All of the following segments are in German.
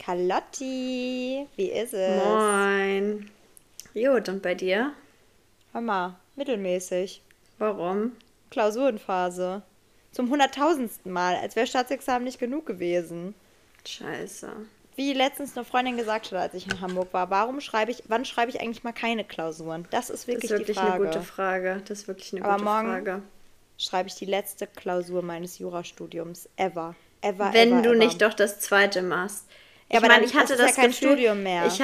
Carlotti, wie ist es? Moin. Gut, und bei dir? Hör mal, mittelmäßig. Warum? Klausurenphase. Zum hunderttausendsten Mal, als wäre Staatsexamen nicht genug gewesen. Scheiße. Wie letztens eine Freundin gesagt hat, als ich in Hamburg war, warum schreibe ich, wann schreibe ich eigentlich mal keine Klausuren? Das ist wirklich, das ist wirklich die Frage. eine gute Frage. Das ist wirklich eine Aber gute morgen Frage. schreibe ich die letzte Klausur meines Jurastudiums ever. Ever, Wenn ever, du ever. nicht doch das zweite machst. Ja, aber meine, dann- ich hatte das ist ja das kein Gefühl, Studium mehr. Ich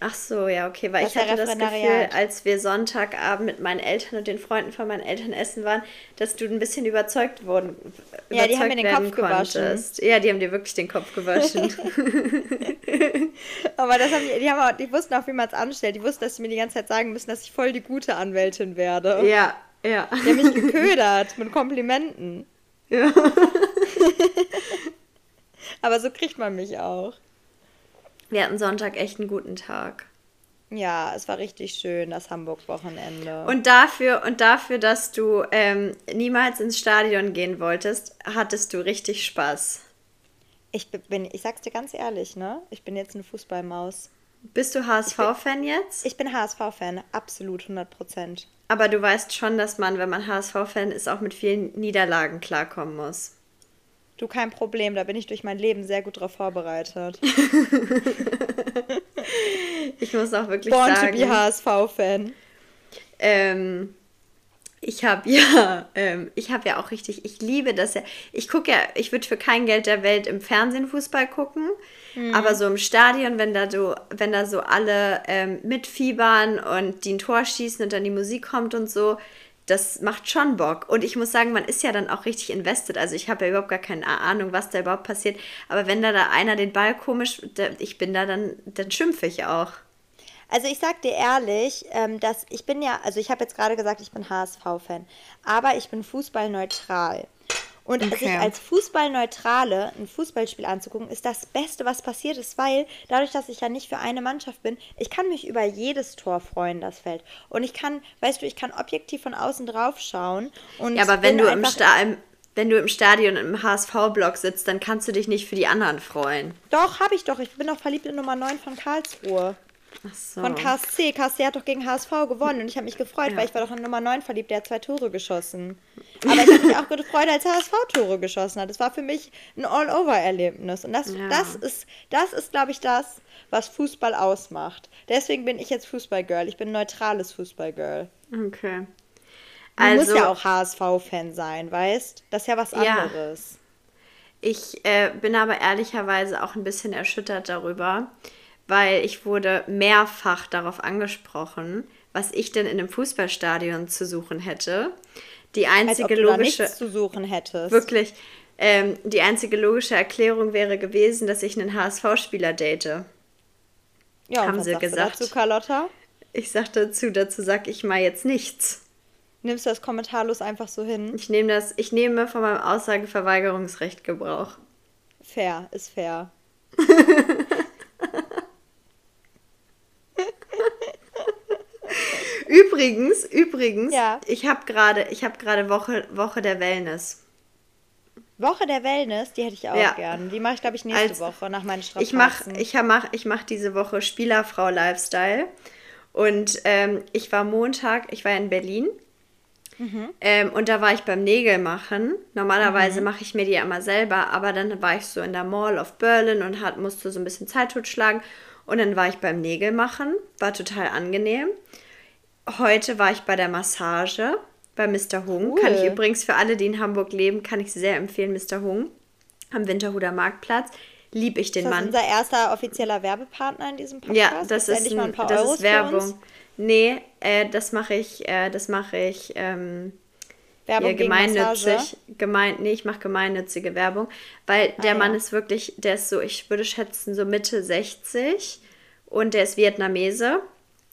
Ach so, ja, okay, weil Das ich hatte das Gefühl, als wir Sonntagabend mit meinen Eltern und den Freunden von meinen Eltern essen waren, dass du ein bisschen überzeugt worden Ja, die haben mir überzeugt den Kopf gewaschen. konntest. Ja, die haben dir wirklich den Kopf gewaschen. Aber das haben die, die, haben auch, die wussten auch, wie man es anstellt. Die wussten, dass sie mir die ganze Zeit sagen müssen, dass ich voll die gute Anwältin werde. ja, ja. Die haben mich geködert mit Komplimenten. Ja. Aber so kriegt man mich auch. Wir hatten Sonntag echt einen guten Tag. Ja, es war richtig schön, das Hamburg-Wochenende. Und dafür, und dafür, dass du ähm, niemals ins Stadion gehen wolltest, hattest du richtig Spaß. Ich bin, ich sag's dir ganz ehrlich, ne? Ich bin jetzt eine Fußballmaus. Bist du HSV-Fan jetzt? Ich bin HSV-Fan, absolut 100 Prozent. Aber du weißt schon, dass man, wenn man HSV-Fan ist, auch mit vielen Niederlagen klarkommen muss. Du, kein Problem, da bin ich durch mein Leben sehr gut drauf vorbereitet. Ich muss auch wirklich Born to sagen, be HSV-Fan. ähm, ich habe ja, ähm, ich habe ja auch richtig, ich liebe das ja. Ich gucke ja, ich würde für kein Geld der Welt im Fernsehen Fußball gucken, aber so im Stadion, wenn da so, wenn da so alle ähm, mitfiebern und die ein Tor schießen und dann die Musik kommt und so, das macht schon Bock. Und ich muss sagen, man ist ja dann auch richtig invested. Also ich habe ja überhaupt gar keine Ahnung, was da überhaupt passiert. Aber wenn da, da einer den Ball komisch, ich bin da, dann, dann schimpfe ich auch. Also ich sag dir ehrlich, ähm, dass ich bin ja, also ich habe jetzt gerade gesagt, ich bin HSV-Fan, aber ich bin fußballneutral. Und Okay. sich als Fußballneutrale ein Fußballspiel anzugucken, ist das Beste, was passiert ist, weil dadurch, dass ich ja nicht für eine Mannschaft bin, ich kann mich über jedes Tor freuen, das fällt. Und ich kann, weißt du, ich kann objektiv von außen drauf schauen. Und Ja, aber wenn du, im Sta im, wenn du im Stadion im HSV-Block sitzt, dann kannst du dich nicht für die anderen freuen. Doch, habe ich doch. Ich bin doch verliebt in Nummer 9 von Karlsruhe. So. Von KSC. KSC hat doch gegen HSV gewonnen und ich habe mich gefreut, Ja. weil ich war doch in Nummer 9 verliebt, der hat zwei Tore geschossen. Aber ich habe mich auch gefreut, als HSV Tore geschossen hat. Das war für mich ein All-Over-Erlebnis. Und das, Ja. das ist, das ist, glaube ich, das, was Fußball ausmacht. Deswegen bin ich jetzt Fußballgirl. Ich bin ein neutrales Fußballgirl. Okay. Du Also, musst ja auch HSV-Fan sein, weißt? Das ist ja was Ja. anderes. ich äh, bin aber ehrlicherweise auch ein bisschen erschüttert darüber, weil ich wurde mehrfach darauf angesprochen, was ich denn in einem Fußballstadion zu suchen hätte. Die einzige logische... zu suchen hättest. Wirklich. Ähm, die einzige logische Erklärung wäre gewesen, dass ich einen HSV-Spieler date. Ja, haben was sie sagst du gesagt. dazu, Carlotta? Ich sag dazu, dazu sag ich mal jetzt nichts. Nimmst du das kommentarlos einfach so hin? Ich nehme das, ich nehme von meinem Aussageverweigerungsrecht Gebrauch. Fair, ist fair. Übrigens, übrigens, Ja. ich habe gerade, ich habe gerade Woche, Woche der Wellness. Woche der Wellness, die hätte ich auch Ja. gern. Die mache ich, glaube ich, nächste Als- Woche nach meinen Strapazen. Ich mache ich mach, ich mach diese Woche Spielerfrau Lifestyle. Und ähm, ich war Montag, ich war in Berlin. Ähm, und da war ich beim Nägelmachen. Normalerweise mache ich mir die ja immer selber, aber dann war ich so in der Mall of Berlin und hat, musste so ein bisschen Zeit totschlagen. Und dann war ich beim Nägelmachen, war total angenehm. Heute war ich bei der Massage bei Mr. Hung. Cool. Kann ich übrigens für alle, die in Hamburg leben, kann ich sehr empfehlen, Mr. Hung. Am Winterhuder Marktplatz. Lieb ich den das ist Mann. unser erster offizieller Werbepartner in diesem Podcast. Ja, das ist, ein, ein das Euros ist? Werbung. Nee, äh, das mache ich, äh, das mache ich ähm, Werbung ja, gemeinnützig. Gemein, nee, ich mache gemeinnützige Werbung, weil der Ah, Mann ja. ist wirklich, der ist so, ich würde schätzen, so Mitte 60 und der ist Vietnamese.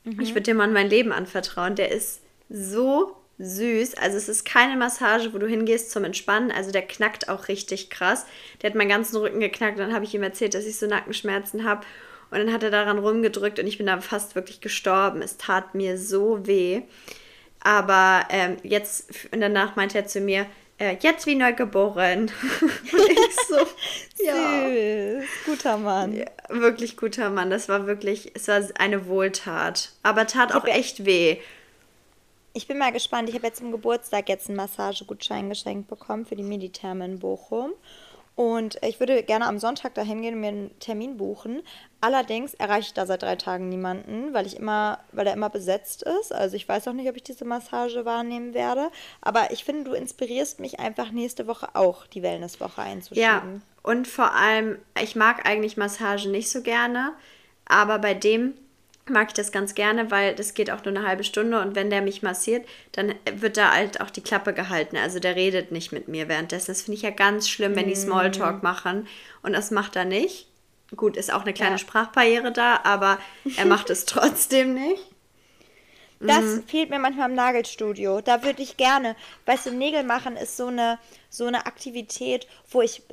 Mhm. Ich würde dem Mann mein Leben anvertrauen. Der ist so süß. Also es ist keine Massage, wo du hingehst zum Entspannen. Also der knackt auch richtig krass. Der hat meinen ganzen Rücken geknackt. Dann habe ich ihm erzählt, dass ich so Nackenschmerzen habe. Und dann hat er daran rumgedrückt und ich bin da fast wirklich gestorben. Es tat mir so weh. Aber ähm, jetzt, und danach meinte er zu mir, äh, jetzt wie neugeboren. und ich so, ja. Süß. Gut, guter Mann. Ja, wirklich guter Mann. Das war wirklich, es war eine Wohltat. Aber tat auch echt weh. Ich bin mal gespannt. Ich habe jetzt zum Geburtstag jetzt einen Massagegutschein geschenkt bekommen für die Meditherme in Bochum. Und ich würde gerne am Sonntag dahin gehen und mir einen Termin buchen. Allerdings erreiche ich da seit drei Tagen niemanden, weil ich immer, weil er immer besetzt ist. Also ich weiß auch nicht, ob ich diese Massage wahrnehmen werde. Aber ich finde, du inspirierst mich einfach nächste Woche auch die Wellnesswoche einzuschieben. Ja, und vor allem, ich mag eigentlich Massage nicht so gerne, aber bei dem mag ich das ganz gerne, weil das geht auch nur eine halbe Stunde und wenn der mich massiert, dann wird da halt auch die Klappe gehalten. Also der redet nicht mit mir währenddessen. Das finde ich ja ganz schlimm, wenn die Smalltalk machen und das macht er nicht. Gut, ist auch eine kleine ja. Sprachbarriere da, aber er macht es trotzdem nicht. Das mhm. fehlt mir manchmal im Nagelstudio. Da würde ich gerne, weißt du, Nägel machen ist so eine, so eine Aktivität, wo ich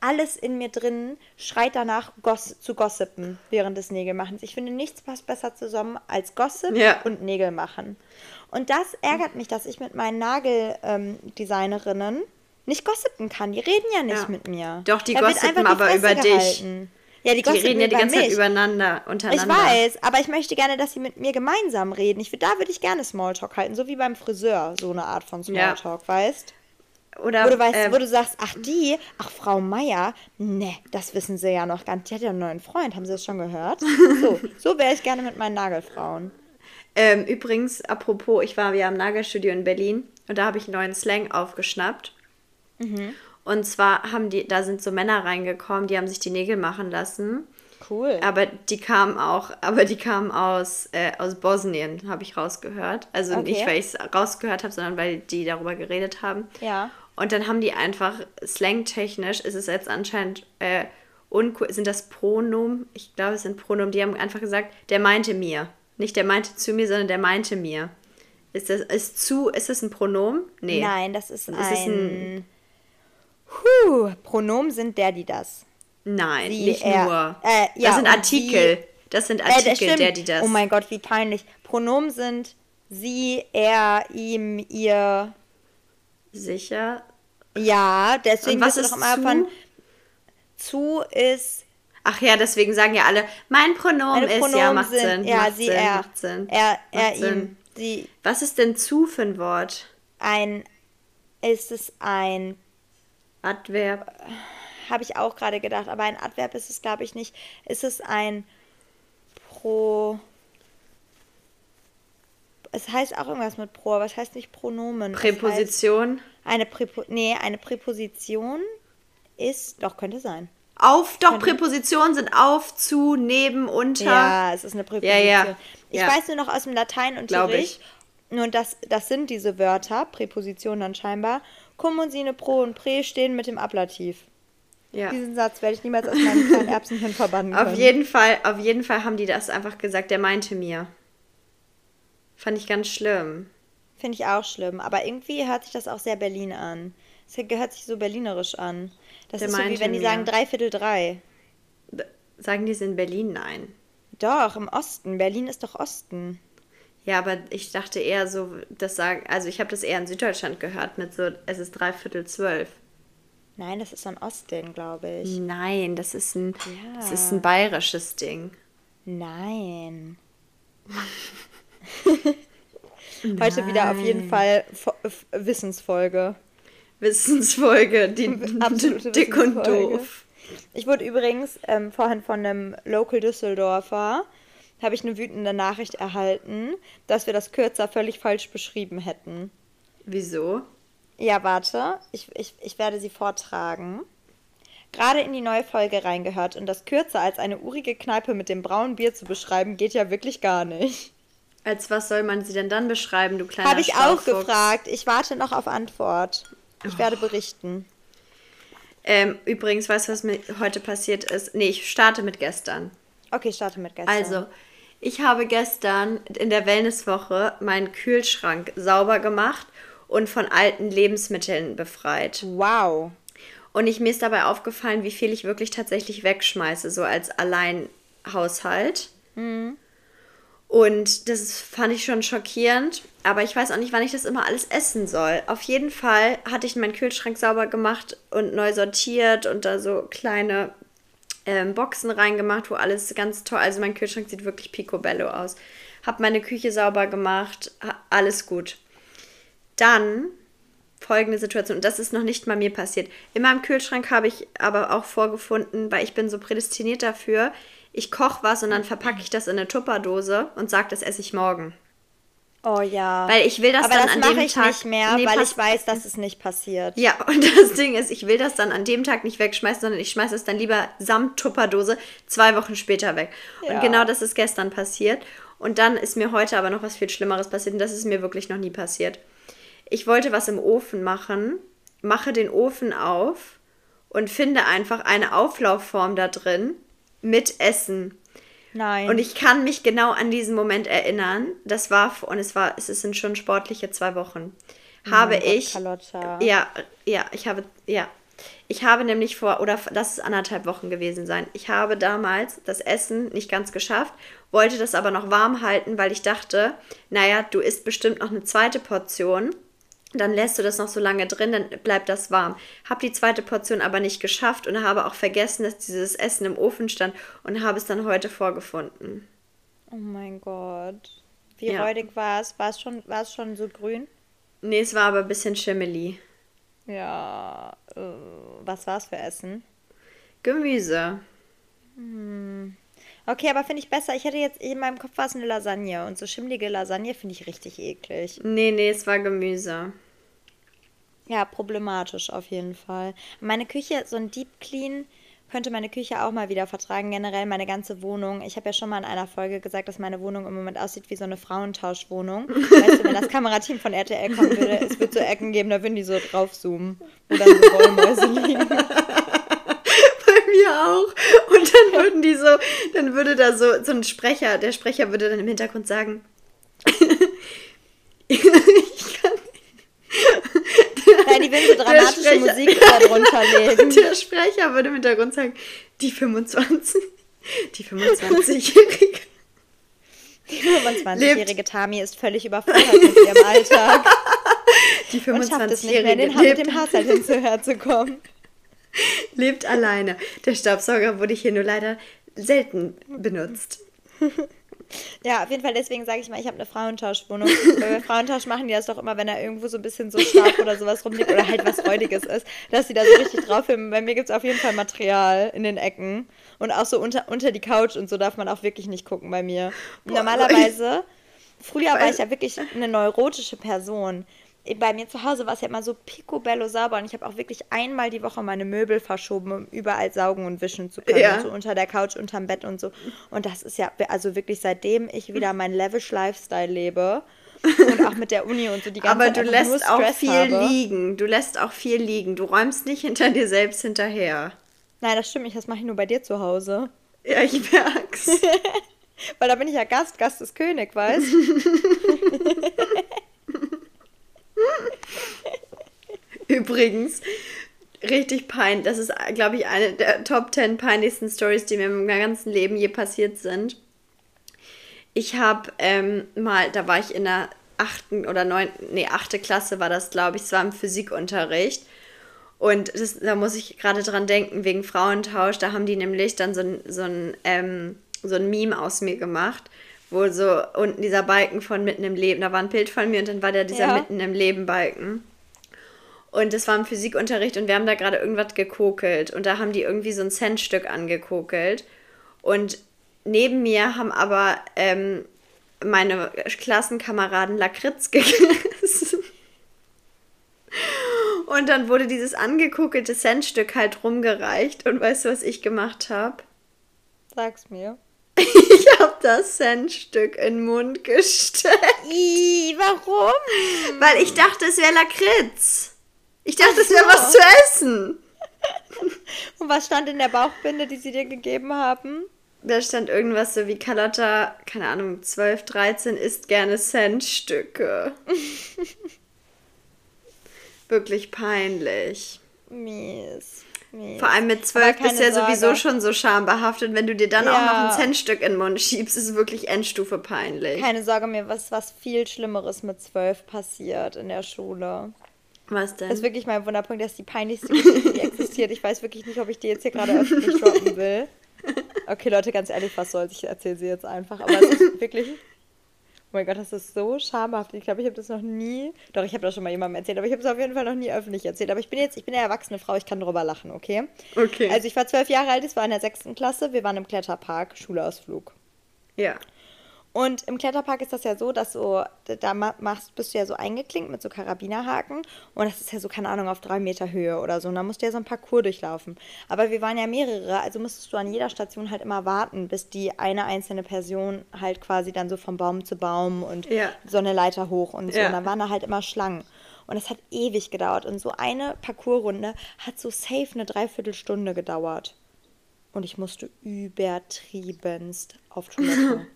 alles in mir drin schreit danach, goss, zu gossipen während des Nägelmachens. Ich finde, nichts passt besser zusammen als Gossip ja. und Nägel machen. Und das ärgert mich, dass ich mit meinen Nageldesignerinnen ähm, nicht gossipen kann. Die reden ja nicht ja. mit mir. Doch, die da gossipen aber über gehalten. dich. Ja, die, die reden ja die ganze mich. Zeit übereinander, untereinander. Ich weiß, aber ich möchte gerne, dass sie mit mir gemeinsam reden. Ich, da würde ich gerne Smalltalk halten, so wie beim Friseur, so eine Art von Smalltalk, ja. weißt oder, wo du weißt, äh, wo du sagst, ach die, ach Frau Meier, ne, das wissen sie ja noch gar nicht. Die hat ja einen neuen Freund, haben sie das schon gehört? So, so wäre ich gerne mit meinen Nagelfrauen. Ähm, übrigens, apropos, ich war ja im Nagelstudio in Berlin und da habe ich einen neuen Slang aufgeschnappt. Mhm. Und zwar haben die, da sind so Männer reingekommen, die haben sich die Nägel machen lassen. Cool. Aber die kamen auch, aber die kamen aus, äh, aus Bosnien, habe ich rausgehört. Also okay. nicht, weil ich es rausgehört habe, sondern weil die darüber geredet haben. Ja. Und dann haben die einfach, slangtechnisch ist es jetzt anscheinend äh, uncool, sind das Pronomen? Ich glaube, es sind Pronomen. Die haben einfach gesagt, der meinte mir. Nicht der meinte zu mir, sondern der meinte mir. Ist das, ist zu, ist das ein Pronomen? Nee. Nein, das ist, ist ein, Huh, Pronomen sind der, die das. Nein, sie, nicht er, nur. Äh, ja, das sind Artikel. Sie, das sind Artikel, äh, der, die das. Oh mein Gott, wie peinlich. Pronomen sind sie, er, ihm, ihr. Sicher? Ja, deswegen was ist doch immer zu? von zu ist. Ach ja, deswegen sagen ja alle, mein Pronomen ist Pronomen ja, macht sind, Sinn. Ja, macht sie, Sinn, er. Macht Sinn. Er, er, macht ihm. Sie. Was ist denn zu für ein Wort? Ein, ist es ein Adverb. Habe ich auch gerade gedacht, aber ein Adverb ist es, glaube ich, nicht. Ist es ein Pro. Es heißt auch irgendwas mit Pro, aber es heißt nicht Pronomen. Präposition? eine Präpo nee, eine Präposition ist, doch, könnte sein. Auf, doch, Präpositionen sind auf, zu, neben, unter. Ja, es ist eine Präposition. Ja, ja. Ich ja. weiß nur noch aus dem Lateinunterricht. Nur das, das sind diese Wörter, Präpositionen dann scheinbar. Cum und Sine Pro und Prä stehen mit dem Ablativ. Ja. Diesen Satz werde ich niemals aus meinem kleinen Erbsenchen verbannen können. Auf jeden Fall, auf jeden Fall haben die das einfach gesagt, der meinte mir. Fand ich ganz schlimm. Finde ich auch schlimm, aber irgendwie hört sich das auch sehr Berlin an. Es hört sich so berlinerisch an. Das der ist so wie wenn die mir. sagen dreiviertel drei. Sagen die es in Berlin? Nein. Doch, im Osten. Berlin ist doch Osten. Ja, aber ich dachte eher so, das sagen, also ich habe das eher in Süddeutschland gehört mit so, es ist dreiviertel zwölf. Nein, das ist ein Ostding, glaube ich. Nein, das ist ein, ja. das ist ein bayerisches Ding. Nein. Heute wieder auf jeden Fall Wissensfolge. Wissensfolge, die absolute dick und doof. Ich wurde übrigens ähm, vorhin von einem Local Düsseldorfer habe ich eine wütende Nachricht erhalten, dass wir das kürzer völlig falsch beschrieben hätten. Wieso? Ja, warte, ich, ich, ich werde sie vortragen. Gerade in die neue Folge reingehört und das kürzer als eine urige Kneipe mit dem braunen Bier zu beschreiben, geht ja wirklich gar nicht. Als was soll man sie denn dann beschreiben, du kleiner Habe ich auch gefragt. Ich warte noch auf Antwort. Ich oh. werde berichten. Ähm, übrigens, weißt du, was mir heute passiert ist? Nee, ich starte mit gestern. Okay, starte mit gestern. Also, ich habe gestern in der Wellnesswoche meinen Kühlschrank sauber gemacht und von alten Lebensmitteln befreit. Wow. Und ich, mir ist dabei aufgefallen, wie viel ich wirklich tatsächlich wegschmeiße, so als Alleinhaushalt. Mhm. Und das fand ich schon schockierend. Aber ich weiß auch nicht, wann ich das immer alles essen soll. Auf jeden Fall hatte ich meinen Kühlschrank sauber gemacht und neu sortiert und da so kleine ähm, Boxen reingemacht, wo alles ganz toll, also mein Kühlschrank sieht wirklich picobello aus. Hab meine Küche sauber gemacht, alles gut. Dann folgende Situation, und das ist noch nicht mal mir passiert. In meinem Kühlschrank habe ich aber auch vorgefunden, weil ich bin so prädestiniert dafür, ich koche was und dann verpacke ich das in eine Tupperdose und sage, das esse ich morgen. Oh ja. Weil ich will das Aber dann das an dem ich Tag nicht mehr, Nee, weil ich weiß, dass es nicht passiert. Ja, und das Ding ist, ich will das dann an dem Tag nicht wegschmeißen, sondern ich schmeiße es dann lieber samt Tupperdose zwei Wochen später weg. Ja. Und genau das ist gestern passiert. Und dann ist mir heute aber noch was viel Schlimmeres passiert und das ist mir wirklich noch nie passiert. Ich wollte was im Ofen machen, mache den Ofen auf und finde einfach eine Auflaufform da drin mit Essen. Nein. Und ich kann mich genau an diesen Moment erinnern. Das war, und es war, es sind schon sportliche zwei Wochen. Habe mein Gott, ich. Carlotta. Ja, ja, ich habe, ja. Ich habe nämlich vor, oder lass es anderthalb Wochen gewesen sein. Ich habe damals das Essen nicht ganz geschafft, wollte das aber noch warm halten, weil ich dachte, naja, du isst bestimmt noch eine zweite Portion. Dann lässt du das noch so lange drin, dann bleibt das warm. Hab die zweite Portion aber nicht geschafft und habe auch vergessen, dass dieses Essen im Ofen stand und habe es dann heute vorgefunden. oh mein Gott. Wie Ja. räudig war es? War es schon, war es schon so grün? Nee, es war aber ein bisschen schimmelig. Ja. Äh, was war es für Essen? Gemüse. Okay, aber finde ich besser. Ich hätte jetzt in meinem Kopf war es eine Lasagne und so schimmlige Lasagne finde ich richtig eklig. Nee, nee, es war Gemüse. Ja, problematisch auf jeden Fall. Meine Küche, so ein Deep Clean könnte meine Küche auch mal wieder vertragen. Generell meine ganze Wohnung. Ich habe ja schon mal in einer Folge gesagt, dass meine Wohnung im Moment aussieht wie so eine Frauentauschwohnung. Weißt du, wenn das Kamerateam von RTL kommen würde, es wird so Ecken geben, da würden die so draufzoomen, wo dann so Wollmäuse liegen. Auch. Und dann würden die so, dann würde da so, so ein Sprecher, der Sprecher würde dann im Hintergrund sagen, ich kann Nein, die will so dramatische Sprecher- Musik darunter legen. Der Sprecher würde im Hintergrund sagen, die 25, die 25-Jährige. Die 25-jährige Tami ist völlig überfordert mit ihrem Alltag Die und schafft es nicht mehr, 25-Jährige den, mit lebt, dem Haushalt hinzuherzukommen. lebt alleine. Der Staubsauger wurde hier nur leider selten benutzt. Ja, auf jeden Fall, deswegen sage ich mal, ich habe eine Frauentauschwohnung. Weil bei Frauentausch machen die das doch immer, wenn da irgendwo so ein bisschen so Staub oder sowas rumliegt oder halt was Räudiges ist, dass die da so richtig drauf filmen. Bei mir gibt es auf jeden Fall Material in den Ecken. Und auch so unter, unter die Couch und so darf man auch wirklich nicht gucken bei mir. Boah, normalerweise, früher war ich ja wirklich eine neurotische Person. Bei mir zu Hause war es ja immer so picobello sauber und ich habe auch wirklich einmal die Woche meine Möbel verschoben, um überall saugen und wischen zu können. Ja. So unter der Couch, unterm Bett und so. Und das ist ja, also wirklich seitdem ich wieder meinen Lavish Lifestyle lebe und auch mit der Uni und so die ganze Aber Zeit du lässt auch viel habe. liegen. Du lässt auch viel liegen. Du räumst nicht hinter dir selbst hinterher. Nein, das stimmt nicht, das mache ich nur bei dir zu Hause. Ja, ich merk's. Weil da bin ich ja Gast, Gast ist König, weißt Übrigens, richtig peinlich. Das ist, glaube ich, eine der Top 10 peinlichsten Stories, die mir in meinem ganzen Leben je passiert sind. Ich habe ähm, mal, da war ich in der achten oder neunten, nee, achte Klasse war das, glaube ich, es war im Physikunterricht. Und das, da muss ich gerade dran denken, wegen Frauentausch, da haben die nämlich dann so ein, so ein, ähm, so ein Meme aus mir gemacht, wo so unten dieser Balken von mitten im Leben, da war ein Bild von mir und dann war da dieser Ja. mitten im Leben Balken. Und das war im Physikunterricht und wir haben da gerade irgendwas gekokelt. Und da haben die irgendwie so ein Centstück angekokelt. Und neben mir haben aber ähm, meine Klassenkameraden Lakritz gegessen. Und dann wurde dieses angekokelte Centstück halt rumgereicht. Und weißt du, was ich gemacht habe? Sag's mir. Ich habe das Centstück in den Mund gesteckt. Ih, warum? Weil ich dachte, es wäre Lakritz. Ich dachte, es wäre was zu essen. Und was stand in der Bauchbinde, die sie dir gegeben haben? Da stand irgendwas so wie Carlotta, keine Ahnung, 12, 13 isst gerne Centstücke. Wirklich peinlich. Mies. Mies. Vor allem mit 12 keine bist du ja sowieso Sorge. schon so schambehaftet. Wenn du dir dann auch Ja. noch ein Centstück in den Mund schiebst, ist es wirklich Endstufe peinlich. Keine Sorge, mir was, was viel Schlimmeres mit zwölf passiert in der Schule. Was denn? Das ist wirklich mein Wunderpunkt, das ist die peinlichste Geschichte, die existiert. Ich weiß wirklich nicht, ob ich die jetzt hier gerade öffentlich droppen will. Okay, Leute, ganz ehrlich, was soll's? Ich erzähle sie jetzt einfach. Aber es ist wirklich. Oh mein Gott, das ist so schamhaft. Ich glaube, ich habe das noch nie. Doch, ich habe das schon mal jemandem erzählt, aber ich habe es auf jeden Fall noch nie öffentlich erzählt. Aber ich bin jetzt, ich bin eine erwachsene Frau, ich kann darüber lachen, okay? Okay. Also ich war zwölf Jahre alt, es war in der sechsten Klasse, wir waren im Kletterpark, Schulausflug. Ja. Und im Kletterpark ist das ja so, dass so, da machst, bist du ja so eingeklinkt mit so Karabinerhaken und das ist ja so, keine Ahnung, auf drei Meter Höhe oder so. Und da musst du ja so ein Parcours durchlaufen. Aber wir waren ja mehrere, also musstest du an jeder Station halt immer warten, bis die eine einzelne Person halt quasi dann so vom Baum zu Baum und Ja. so eine Leiter hoch und so. Ja. Und dann waren da halt immer Schlangen. Und es hat ewig gedauert. Und so eine Parcoursrunde hat so safe eine Dreiviertelstunde gedauert. Und ich musste übertriebenst auf Toilette.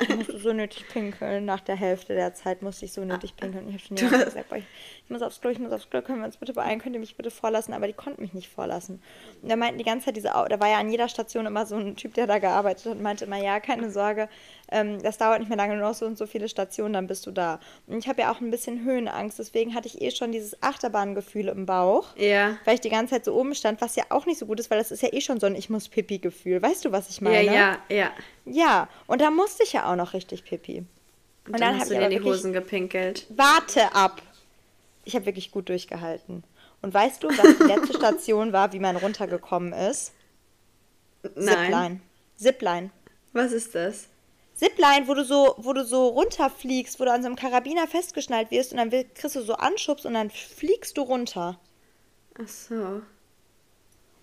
Ich musste so nötig pinkeln. Nach der Hälfte der Zeit musste ich so nötig pinkeln. Ich habe schon jemandem gesagt, boah, ich, ich muss aufs Klo, ich muss aufs Klo, können wir uns bitte beeilen, könnt ihr mich bitte vorlassen? Aber die konnten mich nicht vorlassen. Und da meinten die ganze Zeit diese, da war ja an jeder Station immer so ein Typ, der da gearbeitet hat und meinte immer, ja, keine Sorge, ähm, das dauert nicht mehr lange, nur noch so und so viele Stationen, dann bist du da. Und ich habe ja auch ein bisschen Höhenangst, deswegen hatte ich eh schon dieses Achterbahngefühl im Bauch Ja. weil ich die ganze Zeit so oben stand, was ja auch nicht so gut ist, weil das ist ja eh schon so ein Ich muss Pipi-Gefühl. Weißt du, was ich Ja, meine? ja, ja. Ja, und da musste ich ja auch noch richtig Pipi. Und, Und dann, dann hast du dir die Hosen gepinkelt. Warte ab! Ich habe wirklich gut durchgehalten. Und weißt du, was die letzte Station war, wie man runtergekommen ist? Nein. Zipline. Zipline. Was ist das? Zipline, wo du so, wo du so runterfliegst, wo du an so einem Karabiner festgeschnallt wirst und dann kriegst du so Anschubs und dann fliegst du runter. Ach so.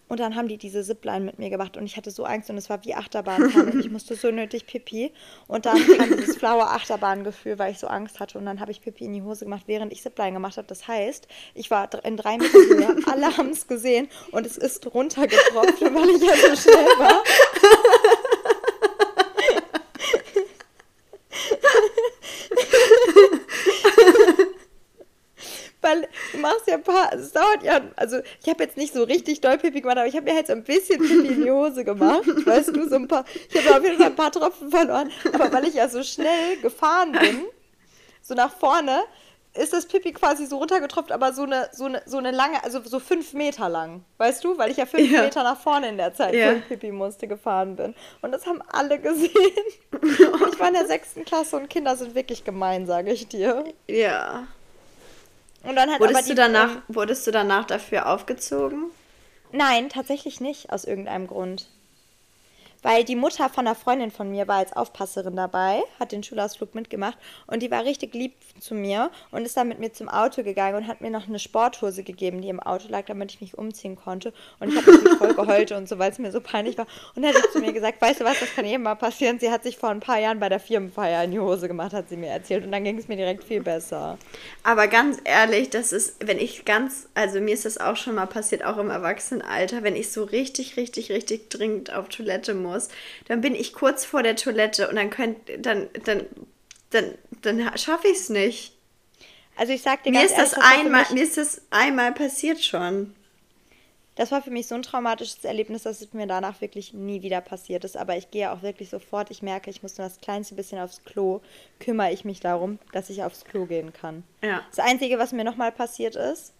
Und dann haben die diese Zipline mit mir gemacht und ich hatte so Angst und es war wie Achterbahnfahren und ich musste so nötig Pipi. Und dann kam dieses flaue Achterbahngefühl, weil ich so Angst hatte und dann habe ich Pipi in die Hose gemacht, während ich Zipline gemacht habe. Das heißt, ich war in drei Meter Höhe, alle haben es gesehen und es ist runtergetropft, weil ich ja so schnell war. Weil ein paar, also es dauert ja, also ich habe jetzt nicht so richtig doll Pipi gemacht, aber ich habe mir halt so ein bisschen Pipi in die Hose gemacht, weißt du, so ein paar, ich habe auf jeden Fall ein paar Tropfen verloren, aber weil ich ja so schnell gefahren bin, so nach vorne, ist das Pipi quasi so runtergetropft, aber so eine, so eine, so eine lange, also so fünf Meter lang, weißt du, weil ich ja fünf Ja. Meter nach vorne in der Zeit, Ja. Pipi musste, gefahren bin. Und das haben alle gesehen. Und ich war in der sechsten Klasse und Kinder sind wirklich gemein, sage ich dir. Ja. Und dann hat Wurdest die, du danach, ähm, wurdest du danach dafür aufgezogen? Nein, tatsächlich nicht, aus irgendeinem Grund. Weil die Mutter von einer Freundin von mir war als Aufpasserin dabei, hat den Schulausflug mitgemacht und die war richtig lieb zu mir und ist dann mit mir zum Auto gegangen und hat mir noch eine Sporthose gegeben, die im Auto lag, damit ich mich umziehen konnte. Und ich habe natürlich voll geheult und so, weil es mir so peinlich war. Und dann hat sie zu mir gesagt, weißt du was, das kann jedem mal passieren. Sie hat sich vor ein paar Jahren bei der Firmenfeier in die Hose gemacht, hat sie mir erzählt. Und dann ging es mir direkt viel besser. Aber ganz ehrlich, das ist, wenn ich ganz, also mir ist das auch schon mal passiert, auch im Erwachsenenalter, wenn ich so richtig, richtig, richtig dringend auf Toilette muss, dann bin ich kurz vor der Toilette und dann könnt, dann, dann, dann, dann schaffe ich es nicht. Also ich sag dir Mir ganz ist das ehrlich, war für einmal, mir ist das einmal passiert schon. Das war für mich so ein traumatisches Erlebnis, dass es mir danach wirklich nie wieder passiert ist. Aber ich gehe auch wirklich sofort, ich merke, ich muss nur das kleinste bisschen aufs Klo, kümmere ich mich darum, dass ich aufs Klo gehen kann. Ja. Das Einzige, was mir nochmal passiert ist,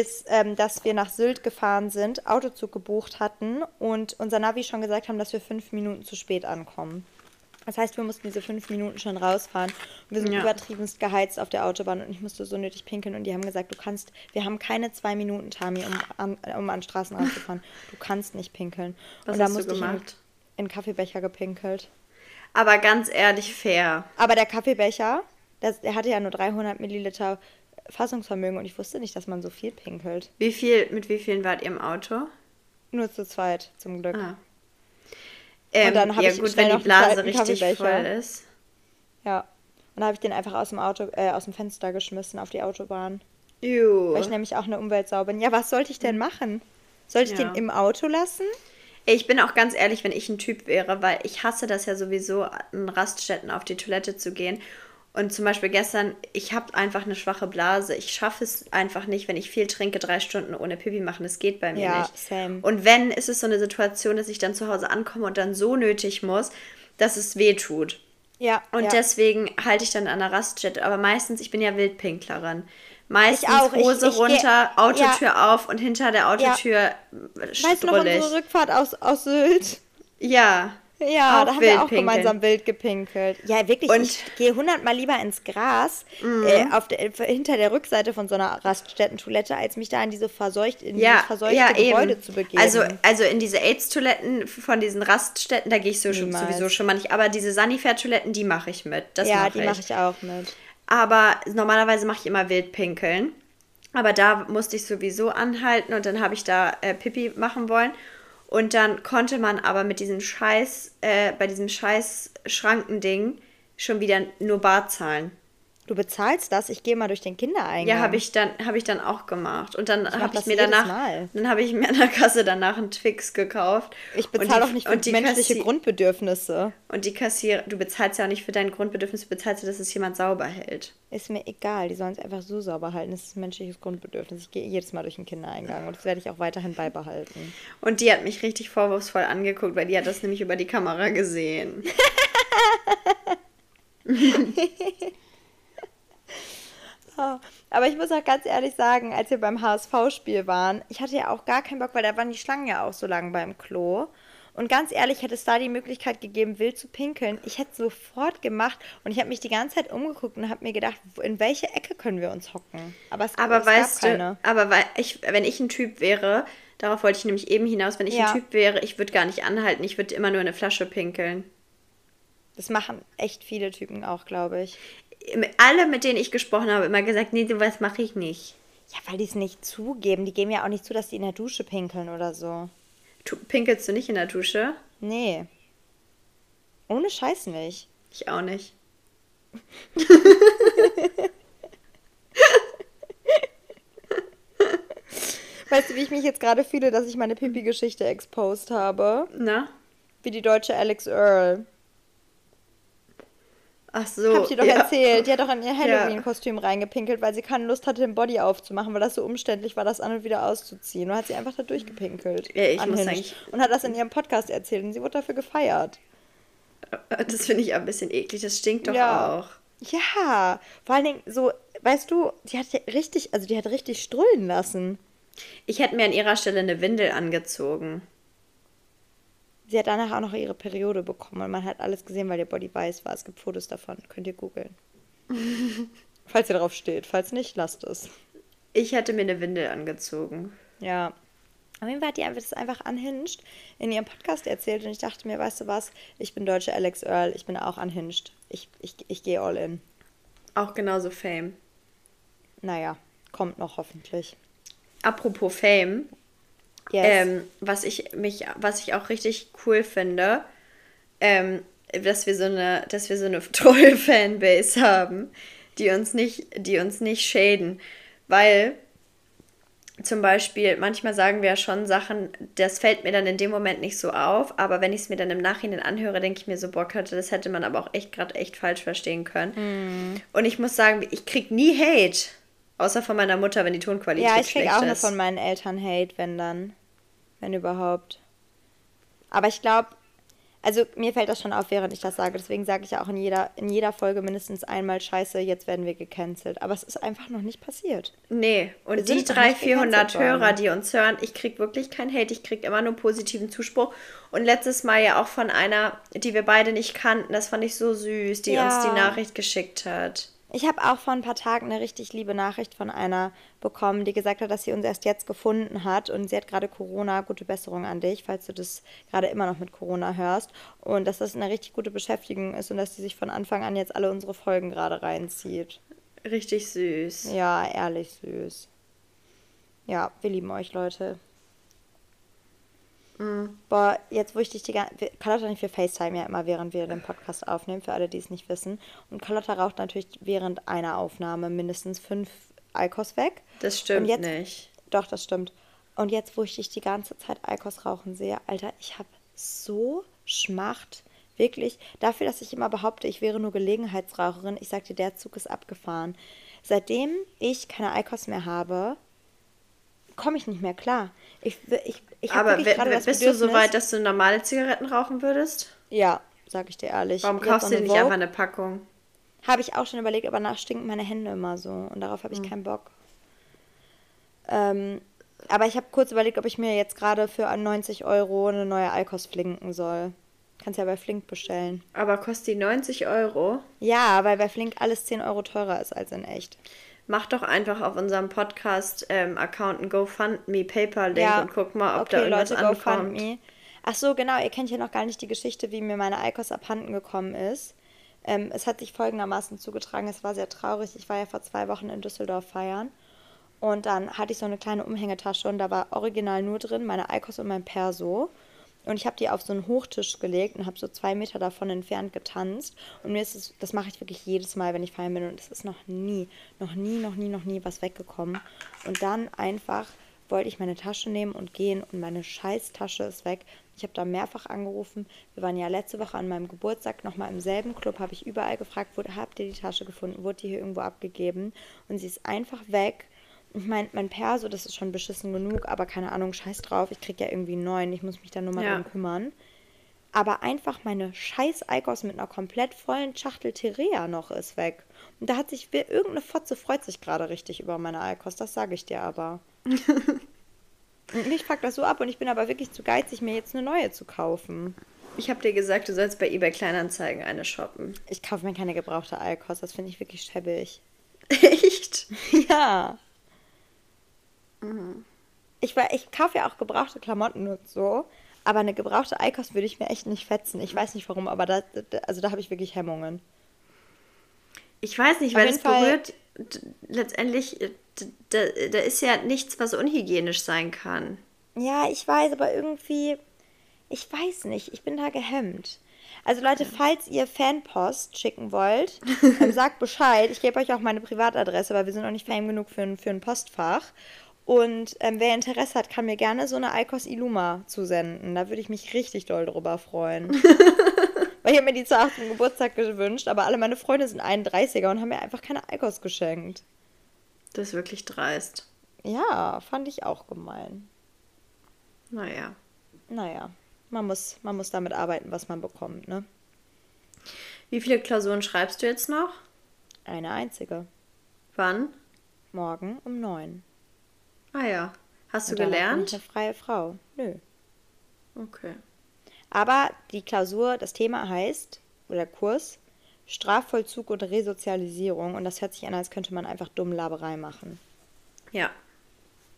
ist, ähm, dass wir nach Sylt gefahren sind, Autozug gebucht hatten und unser Navi schon gesagt haben, dass wir fünf Minuten zu spät ankommen. Das heißt, wir mussten diese fünf Minuten schon rausfahren. Und wir sind Ja. übertriebenst geheizt auf der Autobahn und ich musste so nötig pinkeln. Und die haben gesagt, du kannst, wir haben keine zwei Minuten, Tami, um an, um an Straßenrand zu fahren. Du kannst nicht pinkeln. Was und da hast du musste ich in, gemacht? in Kaffeebecher gepinkelt. Aber ganz ehrlich, fair. Aber der Kaffeebecher, das, der hatte ja nur 300 Milliliter Fassungsvermögen und ich wusste nicht, dass man so viel pinkelt. Wie viel, mit wie vielen wart ihr im Auto? Nur zu zweit, zum Glück. Ah. Ähm, dann hab ja ich gut, wenn die Blase richtig voll ist. Ja. Und da habe ich den einfach aus dem Auto, äh, aus dem Fenster geschmissen auf die Autobahn. Juh. Weil ich nämlich auch eine Umweltsau bin. Ja, was sollte ich denn machen? Sollte ich Ja. den im Auto lassen? Ich bin auch ganz ehrlich, wenn ich ein Typ wäre, weil ich hasse das ja sowieso, an Raststätten auf die Toilette zu gehen. Und zum Beispiel gestern, ich habe einfach eine schwache Blase. Ich schaffe es einfach nicht, wenn ich viel trinke, drei Stunden ohne Pipi machen. Das geht bei mir Ja, nicht. same. Und wenn, ist es so eine Situation, dass ich dann zu Hause ankomme und dann so nötig muss, dass es weh tut. Ja. Und ja. deswegen halte ich dann an der Raststätte. Aber meistens, ich bin ja Wildpinklerin. Meistens. Ich- Hose ich geh- runter, Autotür auf und hinter der Autotür ja. Weißt du noch unsere Rückfahrt aus, aus Sylt? Ja. Ja, Auch da haben wir auch wild pinkeln. gemeinsam wild gepinkelt. Ja, wirklich, Und- ich gehe hundertmal lieber ins Gras Mhm. äh, auf der, hinter der Rückseite von so einer Raststättentoilette, als mich da in diese verseucht, in Ja, dieses verseuchte ja, Gebäude eben. zu begeben. Also, also in diese AIDS-Toiletten von diesen Raststätten, da gehe ich so schon, sowieso schon mal nicht. Aber diese Sanifair-Toiletten, die mache ich mit. Das ja, mach die mache ich auch mit. Aber normalerweise mache ich immer Wildpinkeln. Aber da musste ich sowieso anhalten und dann habe ich da äh, Pipi machen wollen. Und dann konnte man aber mit diesem Scheiß, äh, bei diesem Scheiß Schrankending schon wieder nur Bar zahlen. Du bezahlst das, ich gehe mal durch den Kindereingang. Ja, habe ich dann habe ich dann auch gemacht und dann habe ich mir danach Mal. dann habe ich mir an der Kasse danach einen Twix gekauft. Ich bezahle auch nicht und für die menschliche Kassi- Grundbedürfnisse. Und die Kassierer, du bezahlst ja auch nicht für dein Grundbedürfnis, du bezahlst ja, dass es jemand sauber hält. Ist mir egal, die sollen es einfach so sauber halten. Das ist ein menschliches Grundbedürfnis. Ich gehe jedes Mal durch den Kindereingang und das werde ich auch weiterhin beibehalten. Und die hat mich richtig vorwurfsvoll angeguckt, weil die hat das nämlich über die Kamera gesehen. Ah, Aber ich muss auch ganz ehrlich sagen, als wir beim HSV-Spiel waren, ich hatte ja auch gar keinen Bock, weil da waren die Schlangen ja auch so lang beim Klo. Und ganz ehrlich, hätte es da die Möglichkeit gegeben, wild zu pinkeln, ich hätte es sofort gemacht. Und ich habe mich die ganze Zeit umgeguckt und habe mir gedacht, in welche Ecke können wir uns hocken? Aber es, Aber es weißt gab du, keine. aber weil ich, wenn ich ein Typ wäre, darauf wollte ich nämlich eben hinaus, wenn ich Ja. ein Typ wäre, ich würde gar nicht anhalten, ich würde immer nur in eine Flasche pinkeln. Das machen echt viele Typen auch, glaube ich. Alle, mit denen ich gesprochen habe, immer gesagt, nee, sowas mache ich nicht. Ja, weil die es nicht zugeben. Die geben ja auch nicht zu, dass die in der Dusche pinkeln oder so. Tu, pinkelst du nicht in der Dusche? Nee. Ohne Scheiß nicht. Ich auch nicht. Weißt du, wie ich mich jetzt gerade fühle, dass ich meine Pipi-Geschichte exposed habe? Na? Wie die deutsche Alex Earl. Ach so. Hab dir doch ja. erzählt. Die hat doch in ihr Halloween-Kostüm reingepinkelt, weil sie keine Lust hatte, den Body aufzumachen, weil das so umständlich war, das an und wieder auszuziehen. Und hat sie einfach da durchgepinkelt. Ja, ich muss eigentlich- Und hat das in ihrem Podcast erzählt und sie wurde dafür gefeiert. Das finde ich ein bisschen eklig, das stinkt doch Ja. auch. Ja, vor allen Dingen so, weißt du, die hat ja richtig, also die hat richtig strullen lassen. Ich hätte mir an ihrer Stelle eine Windel angezogen. Sie hat danach auch noch ihre Periode bekommen und man hat alles gesehen, weil ihr Body weiß war. Es gibt Fotos davon, könnt ihr googeln. Falls ihr drauf steht. Falls nicht, lasst es. Ich hätte mir eine Windel angezogen. Ja. Auf jeden Fall hat die einfach das einfach unhinged in ihrem Podcast erzählt und ich dachte mir, weißt du was, ich bin deutsche Alex Earl, ich bin auch unhinged. Ich, ich, ich gehe all in. Auch genauso Fame. Naja, kommt noch hoffentlich. Apropos Fame, Yes. ähm, was ich mich, was ich auch richtig cool finde, ähm, dass wir so eine, dass wir so eine treue Fanbase haben, die uns nicht, die uns nicht schäden, weil zum Beispiel manchmal sagen wir ja schon Sachen, das fällt mir dann in dem Moment nicht so auf, aber wenn ich es mir dann im Nachhinein anhöre, denke ich mir so, boah, Katja, das hätte man aber auch echt gerade echt falsch verstehen können. Und ich muss sagen, ich krieg nie Hate, außer von meiner Mutter, wenn die Tonqualität ja, ich krieg schlecht auch nur ist. von meinen Eltern Hate, wenn dann. Wenn überhaupt. Aber ich glaube, also mir fällt das schon auf, während ich das sage. Deswegen sage ich ja auch in jeder, in jeder Folge mindestens einmal Scheiße, jetzt werden wir gecancelt. Aber es ist einfach noch nicht passiert. Nee, und die noch 300, nicht 400 gecancelt worden. Hörer, die uns hören, ich krieg wirklich kein Hate, ich krieg immer nur positiven Zuspruch. Und letztes Mal ja auch von einer, die wir beide nicht kannten, das fand ich so süß, die Ja. uns die Nachricht geschickt hat. Ich habe auch vor ein paar Tagen eine richtig liebe Nachricht von einer bekommen, die gesagt hat, dass sie uns erst jetzt gefunden hat und sie hat gerade Corona. Gute Besserung an dich, falls du das gerade immer noch mit Corona hörst. Und dass das eine richtig gute Beschäftigung ist und dass sie sich von Anfang an jetzt alle unsere Folgen gerade reinzieht. Richtig süß. Ja, ehrlich süß. Ja, wir lieben euch, Leute. Boah, jetzt wo ich dich die ganze... Carlotta nicht für FaceTime ja immer, während wir den Podcast aufnehmen, für alle, die es nicht wissen. Und Carlotta raucht natürlich während einer Aufnahme mindestens fünf Alkos weg. Das stimmt jetzt- nicht. Doch, das stimmt. Und jetzt, wo ich dich die ganze Zeit Alkos rauchen sehe, Alter, ich habe so Schmacht. Wirklich, dafür, dass ich immer behaupte, ich wäre nur Gelegenheitsraucherin, ich sag dir, der Zug ist abgefahren. Seitdem ich keine Alkos mehr habe, komme ich nicht mehr klar. Ich, ich, ich Aber bist du so weit, dass du normale Zigaretten rauchen würdest? Ja, sag ich dir ehrlich. Warum Jetzt kaufst du nicht einfach Vogue. eine Packung? Habe ich auch schon überlegt, aber danach stinken meine Hände immer so und darauf habe ich Hm. keinen Bock. Ähm, Aber ich habe kurz überlegt, ob ich mir jetzt gerade für 90 Euro eine neue Eikos flinken soll. Kannst ja bei Flink bestellen. Aber kostet die 90 Euro? Ja, weil bei Flink alles 10 Euro teurer ist als in echt. Mach doch einfach auf unserem Podcast-Account ähm, einen GoFundMe PayPal-Link ja. und guck mal, ob okay, da irgendwas Leute, ankommt. GoFundMe. Ach so, genau, ihr kennt ja noch gar nicht die Geschichte, wie mir meine Eikos abhanden gekommen ist. Ähm, es hat sich folgendermaßen zugetragen, es war sehr traurig. Ich war ja vor zwei Wochen in Düsseldorf feiern und dann hatte ich so eine kleine Umhängetasche und da war original nur drin meine Eikos und mein Perso. Und ich habe die auf so einen Hochtisch gelegt und habe so zwei Meter davon entfernt getanzt. Und mir ist es, das mache ich wirklich jedes Mal, wenn ich feiern bin. Und es ist noch nie, noch nie, noch nie, noch nie was weggekommen. Und dann einfach wollte ich meine Tasche nehmen und gehen und meine Scheißtasche ist weg. Ich habe da mehrfach angerufen. Wir waren ja letzte Woche an meinem Geburtstag nochmal im selben Club, habe ich überall gefragt, wo habt ihr die Tasche gefunden? Wurde die hier irgendwo abgegeben? Und sie ist einfach weg. Ich meine, mein Perso, das ist schon beschissen genug, aber keine Ahnung, scheiß drauf. Ich krieg ja irgendwie einen neuen. Ich muss mich da nur mal ja. drum kümmern. Aber einfach meine scheiß Eikos mit einer komplett vollen Schachtel Terea noch ist weg. Und da hat sich, irgendeine Fotze freut sich gerade richtig über meine Eikos, das sage ich dir aber. und mich fuckt das so ab und ich bin aber wirklich zu geizig, mir jetzt eine neue zu kaufen. Ich habe dir gesagt, du sollst bei eBay Kleinanzeigen eine shoppen. Ich kaufe mir keine gebrauchte Eikos, das finde ich wirklich schäbig. Echt? ja. Mhm. Ich, ich kaufe ja auch gebrauchte Klamotten und so, aber eine gebrauchte Eikos würde ich mir echt nicht fetzen. Ich weiß nicht warum, aber da, also da habe ich wirklich Hemmungen. Ich weiß nicht, weil es berührt letztendlich, da, da ist ja nichts, was unhygienisch sein kann. Ja, ich weiß, aber irgendwie, ich weiß nicht, ich bin da gehemmt. Also Leute, falls ihr Fanpost schicken wollt, dann sagt Bescheid. Ich gebe euch auch meine Privatadresse, weil wir sind noch nicht fame genug für ein, für ein Postfach. Und ähm, wer Interesse hat, kann mir gerne so eine Icos Illuma zusenden. Da würde ich mich richtig doll drüber freuen. Weil ich habe mir die zu 8. Geburtstag gewünscht, aber alle meine Freunde sind 31er und haben mir einfach keine Icos geschenkt. Das ist wirklich dreist. Ja, fand ich auch gemein. Naja. Naja, man muss, man muss damit arbeiten, was man bekommt, ne? Wie viele Klausuren schreibst du jetzt noch? Eine einzige. Wann? Morgen um neun. Ah ja. Hast du gelernt? Bin ich eine freie Frau. Nö. Okay. Aber die Klausur, das Thema heißt, oder Kurs, Strafvollzug und Resozialisierung. Und das hört sich an, als könnte man einfach dumm Laberei machen. Ja.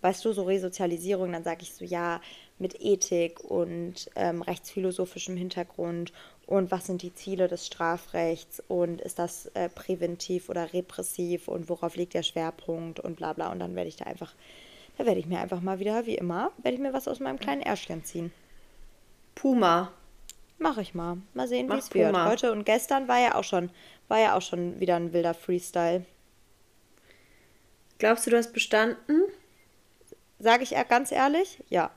Weißt du, so Resozialisierung, dann sage ich so, ja, mit Ethik und ähm, rechtsphilosophischem Hintergrund und was sind die Ziele des Strafrechts und ist das äh, präventiv oder repressiv und worauf liegt der Schwerpunkt und bla bla. Und dann werde ich da einfach da werde ich mir einfach mal wieder, wie immer, werde ich mir was aus meinem kleinen Ärschchen ziehen. Puma. Mach ich mal. Mal sehen, wie es wird. Heute und gestern war ja auch schon, war ja auch schon wieder ein wilder Freestyle. Glaubst du, du hast bestanden? Sage ich ganz ehrlich, ja.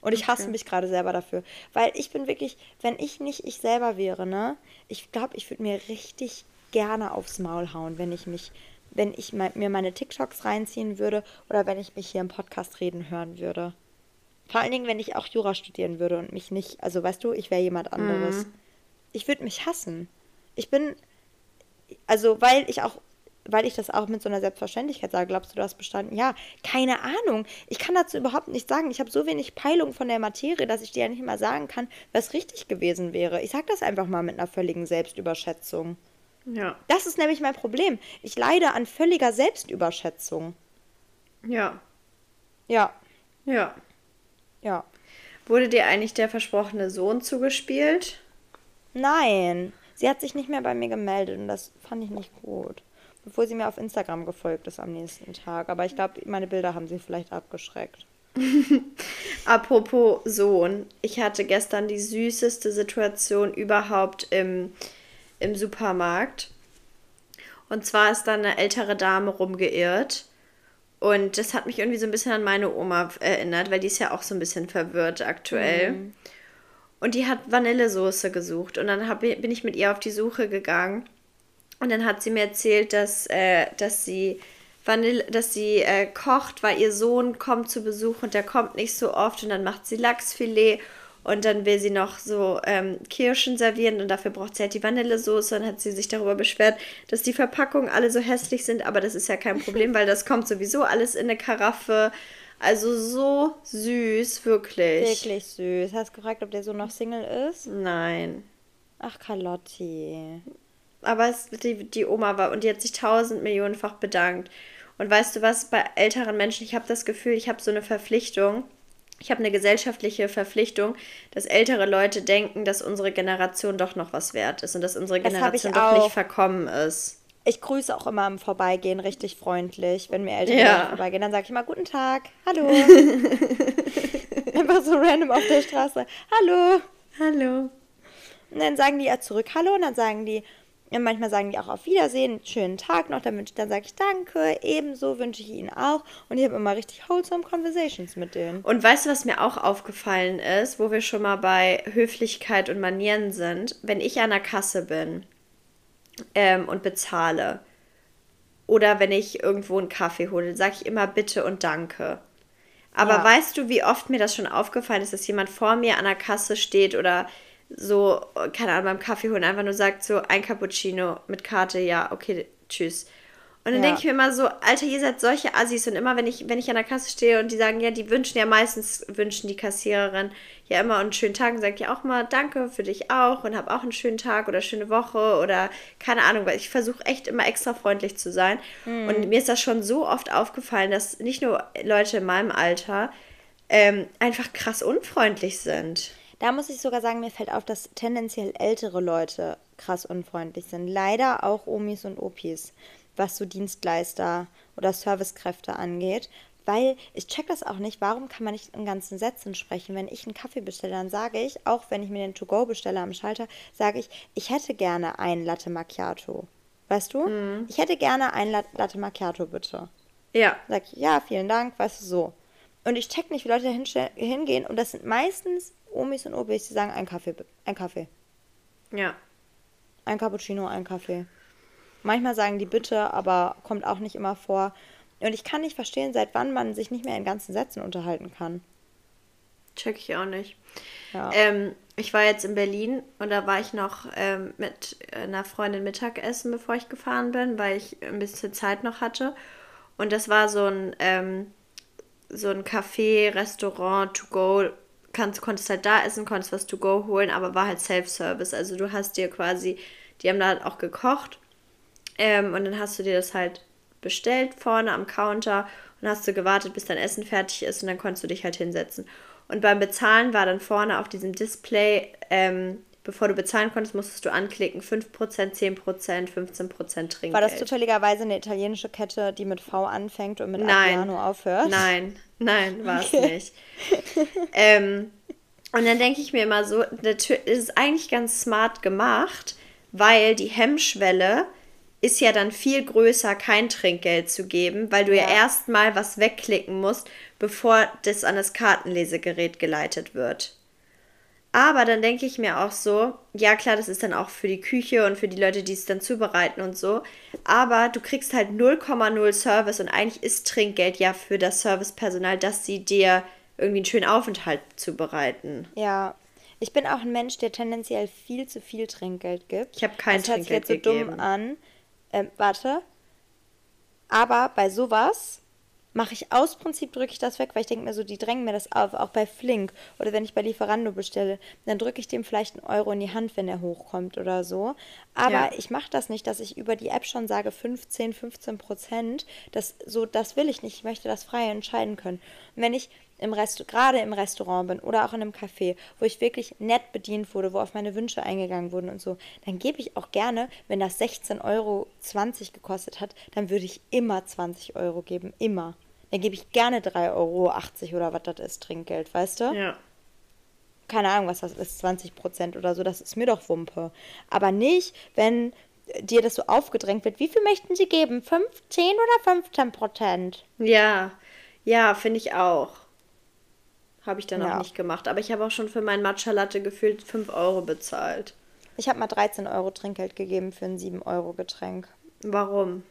Und ich hasse okay. mich gerade selber dafür. Weil ich bin wirklich, wenn ich nicht ich selber wäre, ne, ich glaube, ich würde mir richtig gerne aufs Maul hauen, wenn ich mich wenn ich mir meine TikToks reinziehen würde oder wenn ich mich hier im Podcast reden hören würde. Vor allen Dingen, wenn ich auch Jura studieren würde und mich nicht, also weißt du, ich wäre jemand anderes. Mhm. Ich würde mich hassen. Ich bin, also weil ich auch, weil ich das auch mit so einer Selbstverständlichkeit sage, glaubst du, du hast bestanden? Ja, keine Ahnung. Ich kann dazu überhaupt nicht sagen. Ich habe so wenig Peilung von der Materie, dass ich dir ja nicht mal sagen kann, was richtig gewesen wäre. Ich sage das einfach mal mit einer völligen Selbstüberschätzung. Ja. Das ist nämlich mein Problem. Ich leide an völliger Selbstüberschätzung. Ja. Ja. Ja. Ja. Wurde dir eigentlich der versprochene Sohn zugespielt? Nein. Sie hat sich nicht mehr bei mir gemeldet und das fand ich nicht gut. Bevor sie mir auf Instagram gefolgt ist am nächsten Tag. Aber ich glaube, meine Bilder haben sie vielleicht abgeschreckt. Apropos Sohn. Ich hatte gestern die süßeste Situation überhaupt im im Supermarkt. Und zwar ist da eine ältere Dame rumgeirrt. Und das hat mich irgendwie so ein bisschen an meine Oma erinnert, weil die ist ja auch so ein bisschen verwirrt aktuell. Mhm. Und die hat Vanillesoße gesucht. Und dann hab, bin ich mit ihr auf die Suche gegangen. Und dann hat sie mir erzählt, dass, äh, dass sie Vanille, dass sie äh, kocht, weil ihr Sohn kommt zu Besuch und der kommt nicht so oft. Und dann macht sie Lachsfilet und dann will sie noch so ähm, Kirschen servieren und dafür braucht sie halt die Vanillesoße. Und hat sie sich darüber beschwert, dass die Verpackungen alle so hässlich sind. Aber das ist ja kein Problem, weil das kommt sowieso alles in eine Karaffe. Also so süß, wirklich. Wirklich süß. Hast du gefragt, ob der so noch Single ist? Nein. Ach, Carlotti. Aber es, die, die Oma war und die hat sich tausend Millionenfach bedankt. Und weißt du was, bei älteren Menschen, ich habe das Gefühl, ich habe so eine Verpflichtung. Ich habe eine gesellschaftliche Verpflichtung, dass ältere Leute denken, dass unsere Generation doch noch was wert ist und dass unsere Das Generation doch auch. nicht verkommen ist. Ich grüße auch immer im Vorbeigehen richtig freundlich, wenn mir ältere Ja. Leute vorbeigehen. Dann sage ich immer Guten Tag, hallo. Einfach so random auf der Straße. Hallo. Hallo. Und dann sagen die ja zurück Hallo und dann sagen die, manchmal sagen die auch auf Wiedersehen, schönen Tag noch, dann, wünsch- dann sage ich Danke, ebenso wünsche ich Ihnen auch. Und ich habe immer richtig wholesome Conversations mit denen. Und weißt du, was mir auch aufgefallen ist, wo wir schon mal bei Höflichkeit und Manieren sind? Wenn ich an der Kasse bin ähm, und bezahle oder wenn ich irgendwo einen Kaffee hole, sage ich immer bitte und danke. Aber Ja. weißt du, wie oft mir das schon aufgefallen ist, dass jemand vor mir an der Kasse steht oder so, keine Ahnung, beim Kaffee holen einfach nur sagt so, ein Cappuccino mit Karte, ja, okay, tschüss. Und dann Ja. denke ich mir immer so, Alter, ihr seid solche Assis und immer, wenn ich, wenn ich an der Kasse stehe und die sagen, ja, die wünschen ja meistens, wünschen die Kassiererin ja immer einen schönen Tag und sage ich auch mal, danke für dich auch und hab auch einen schönen Tag oder schöne Woche oder keine Ahnung, weil ich versuche echt immer extra freundlich zu sein. Und mir ist das schon so oft aufgefallen, dass nicht nur Leute in meinem Alter ähm, einfach krass unfreundlich sind. Da muss ich sogar sagen, mir fällt auf, dass tendenziell ältere Leute krass unfreundlich sind. Leider auch Omis und Opis, was so Dienstleister oder Servicekräfte angeht. Weil ich check das auch nicht, warum kann man nicht in ganzen Sätzen sprechen? Wenn ich einen Kaffee bestelle, dann sage ich, auch wenn ich mir den To-Go bestelle am Schalter, sage ich, ich hätte gerne ein Latte Macchiato. Weißt du? Ich hätte gerne ein Lat- Latte Macchiato, bitte. Ja, Sag ich, ja, vielen Dank, weißt du, so. Und ich check nicht, wie Leute hinstell- hingehen und das sind meistens Omis und Opis, die sagen, ein Kaffee, ein Kaffee. ja. Ein Cappuccino, ein Kaffee. Manchmal sagen die bitte, aber kommt auch nicht immer vor. Und ich kann nicht verstehen, seit wann man sich nicht mehr in ganzen Sätzen unterhalten kann. Check ich auch nicht. Ja. Ähm, ich war jetzt in Berlin und da war ich noch ähm, mit einer Freundin Mittagessen, bevor ich gefahren bin, weil ich ein bisschen Zeit noch hatte. Und das war so ein, ähm, so ein Café, Restaurant, to go. Kannst, konntest halt da essen, konntest was to go holen, aber war halt Self-Service. Also du hast dir quasi, die haben da halt auch gekocht. Ähm, und dann hast du dir das halt bestellt vorne am Counter und hast du gewartet, bis dein Essen fertig ist und dann konntest du dich halt hinsetzen. Und beim Bezahlen war dann vorne auf diesem Display, ähm, bevor du bezahlen konntest, musstest du anklicken 5%, 10%, 15% Trinkgeld. War das zufälligerweise eine italienische Kette, die mit V anfängt und mit Nein. Adriano aufhört? Nein, nein, war es Okay. nicht. ähm, und dann denke ich mir immer so, natürlich ist es eigentlich ganz smart gemacht, weil die Hemmschwelle ist ja dann viel größer, kein Trinkgeld zu geben, weil du ja, Ja. erstmal was wegklicken musst, bevor das an das Kartenlesegerät geleitet wird. Aber dann denke ich mir auch so, ja klar, das ist dann auch für die Küche und für die Leute, die es dann zubereiten und so. Aber du kriegst halt 0,0 Service und eigentlich ist Trinkgeld ja für das Servicepersonal, dass sie dir irgendwie einen schönen Aufenthalt zubereiten. Ja. Ich bin auch ein Mensch, der tendenziell viel zu viel Trinkgeld gibt. Ich habe kein das hört sich Trinkgeld jetzt so gegeben. dumm an. Ähm, warte. Aber bei sowas mache ich aus Prinzip, drücke ich das weg, weil ich denke mir so, die drängen mir das auf. Auch bei Flink oder wenn ich bei Lieferando bestelle, dann drücke ich dem vielleicht einen Euro in die Hand, wenn er hochkommt oder so. Aber Ja. ich mache das nicht, dass ich über die App schon sage 15, 15 Prozent. Das, so, das will ich nicht. Ich möchte das frei entscheiden können. Und wenn ich im Rest, gerade im Restaurant bin oder auch in einem Café, wo ich wirklich nett bedient wurde, wo auf meine Wünsche eingegangen wurden und so, dann gebe ich auch gerne, wenn das 16,20 Euro gekostet hat, dann würde ich immer 20 Euro geben. Immer. Dann gebe ich gerne 3,80 Euro oder was das ist, Trinkgeld, weißt du? Ja. keine Ahnung, was das ist, 20 Prozent oder so, das ist mir doch Wumpe. Aber nicht, wenn dir das so aufgedrängt wird. Wie viel möchten Sie geben? 15 oder 15 Prozent? Ja, ja, finde ich auch. Habe ich dann Ja. auch nicht gemacht. Aber ich habe auch schon für meinen Matcha Latte gefühlt 5 Euro bezahlt. Ich habe mal 13 Euro Trinkgeld gegeben für ein 7 Euro Getränk, Warum?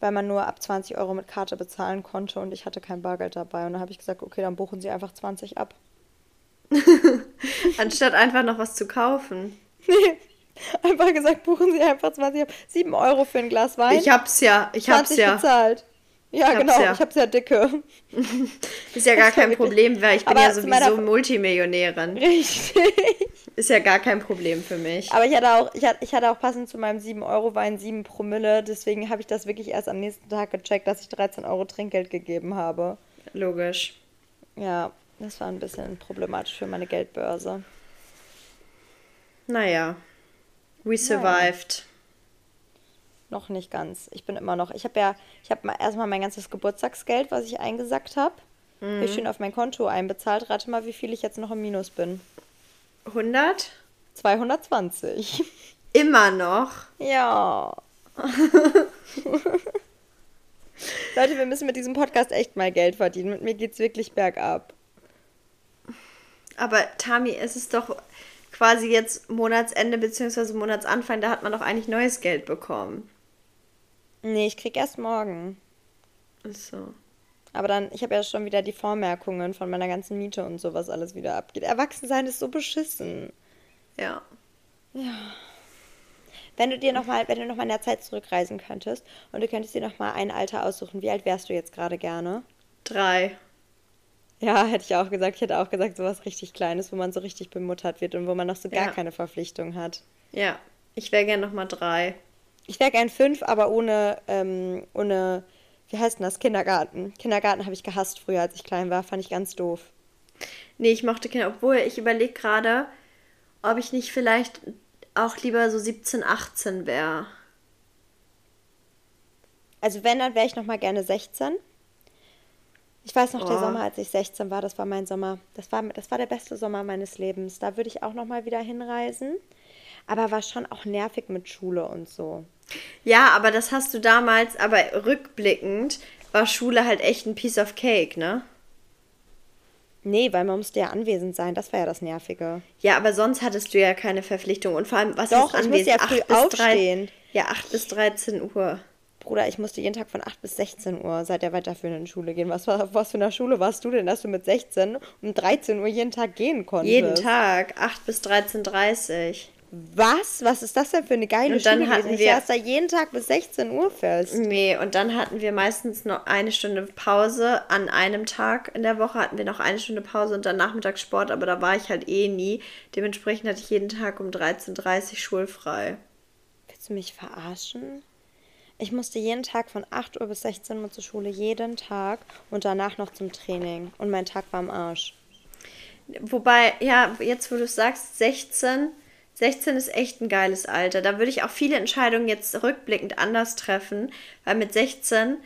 weil man nur ab 20 Euro mit Karte bezahlen konnte und ich hatte kein Bargeld dabei. Und dann habe ich gesagt, okay, dann buchen Sie einfach 20 ab. Anstatt einfach noch was zu kaufen. Einfach gesagt, buchen Sie einfach 20 ab. 7 Euro für ein Glas Wein. Ich hab's ja, ich hab's 20 ja. bezahlt. Ja, Ich genau, ja. ich hab's ja dicke. Ist ja gar kein wirklich- Problem, weil ich bin Aber ja zu meiner- sowieso Multimillionärin. Richtig. Ist ja gar kein Problem für mich. Aber ich hatte auch, ich hatte, ich hatte auch passend zu meinem 7-Euro-Wein 7 Promille, deswegen habe ich das wirklich erst am nächsten Tag gecheckt, dass ich 13 Euro Trinkgeld gegeben habe. Logisch. Ja, das war ein bisschen problematisch für meine Geldbörse. Naja. We survived. Noch nicht ganz. Ich bin immer noch. Ich habe ja, ich habe mal erstmal mein ganzes Geburtstagsgeld, was ich eingesackt habe, Mhm. ich schön auf mein Konto einbezahlt. Rate mal, wie viel ich jetzt noch im Minus bin. 100? 220. Immer noch. Ja. Leute, wir müssen mit diesem Podcast echt mal Geld verdienen. Mit mir geht's wirklich bergab. Aber Tami, es ist doch quasi jetzt Monatsende bzw. Monatsanfang, da hat man doch eigentlich neues Geld bekommen. Nee, ich krieg erst morgen. Ach So. Aber dann, ich habe ja schon wieder die Vormerkungen von meiner ganzen Miete und sowas alles wieder abgeht. Erwachsensein ist so beschissen. Ja. Wenn du dir noch mal, wenn du noch mal in der Zeit zurückreisen könntest und du könntest dir noch mal ein Alter aussuchen, wie alt wärst du jetzt gerade gerne? Drei. Ja, hätte ich auch gesagt. Ich hätte auch gesagt, sowas richtig Kleines, wo man so richtig bemuttert wird und wo man noch so gar Ja. keine Verpflichtung hat. Ja. Ich wäre gern nochmal drei. Ich wäre gern fünf, aber ohne, ähm, ohne, wie heißt denn das? Kindergarten. Kindergarten habe ich gehasst früher, als ich klein war. Fand ich ganz doof. Nee, ich mochte Kinder, obwohl ich überlege gerade, ob ich nicht vielleicht auch lieber so 17, 18 wäre. Also wenn, dann wäre ich noch mal gerne 16. Ich weiß noch, der Oh. Sommer, als ich 16 war, das war mein Sommer. Das war, das war der beste Sommer meines Lebens. Da würde ich auch noch mal wieder hinreisen. Aber war schon auch nervig mit Schule und so. Ja, aber das hast du damals, aber rückblickend war Schule halt echt ein Piece of Cake, ne? Nee, weil man musste ja anwesend sein. Das war ja das Nervige. Ja, aber sonst hattest du ja keine Verpflichtung. Und vor allem, was Doch, ist ich musste ja anwesend? früh 8 bis drei- aufstehen. Ja, 8 bis 13 Uhr. Bruder, ich musste jeden Tag von 8 bis 16 Uhr seit der weiterführenden Schule gehen. Was, war, was für eine Schule warst du denn, dass du mit 16 um 13 Uhr jeden Tag gehen konntest? Jeden Tag, 8 bis 13.30 Was? Was ist das denn für eine geile Und dann Schule hatten gewesen? Ich wir- saß da jeden Tag bis 16 Uhr fest. Nee, und dann hatten wir meistens noch eine Stunde Pause. An einem Tag in der Woche hatten wir noch eine Stunde Pause und dann Nachmittagssport, aber da war ich halt eh nie. Dementsprechend hatte ich jeden Tag um 13.30 Uhr schulfrei. Willst du mich verarschen? Ich musste jeden Tag von 8 Uhr bis 16 Uhr zur Schule, jeden Tag und danach noch zum Training. Und mein Tag war am Arsch. Wobei, ja, jetzt wo du es sagst, 16, 16 ist echt ein geiles Alter. Da würde ich auch viele Entscheidungen jetzt rückblickend anders treffen, weil mit 16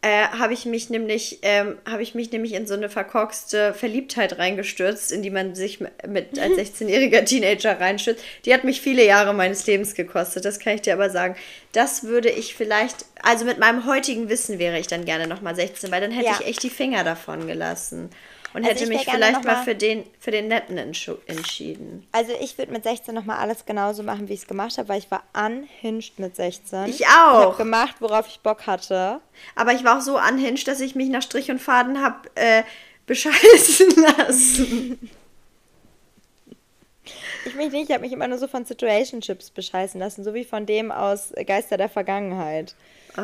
äh, habe ich mich nämlich ähm, habe ich mich nämlich in so eine verkorkste Verliebtheit reingestürzt, in die man sich mit, als 16-jähriger Teenager reinstürzt. Die hat mich viele Jahre meines Lebens gekostet, das kann ich dir aber sagen. Das würde ich vielleicht, also mit meinem heutigen Wissen wäre ich dann gerne nochmal 16, weil dann hätte Ja. ich echt die Finger davon gelassen. Und Also hätte ich mich vielleicht mal mal- für den, für den Netten entschieden. Also ich würde mit 16 nochmal alles genauso machen, wie ich es gemacht habe, weil ich war unhinged mit 16. Ich Ich auch. habe gemacht, worauf ich Bock hatte. Aber ich war auch so unhinged, dass ich mich nach Strich und Faden habe äh, bescheißen lassen. Ich mich nicht, ich habe mich immer nur so von Situationships bescheißen lassen, so wie von dem aus Geister der Vergangenheit.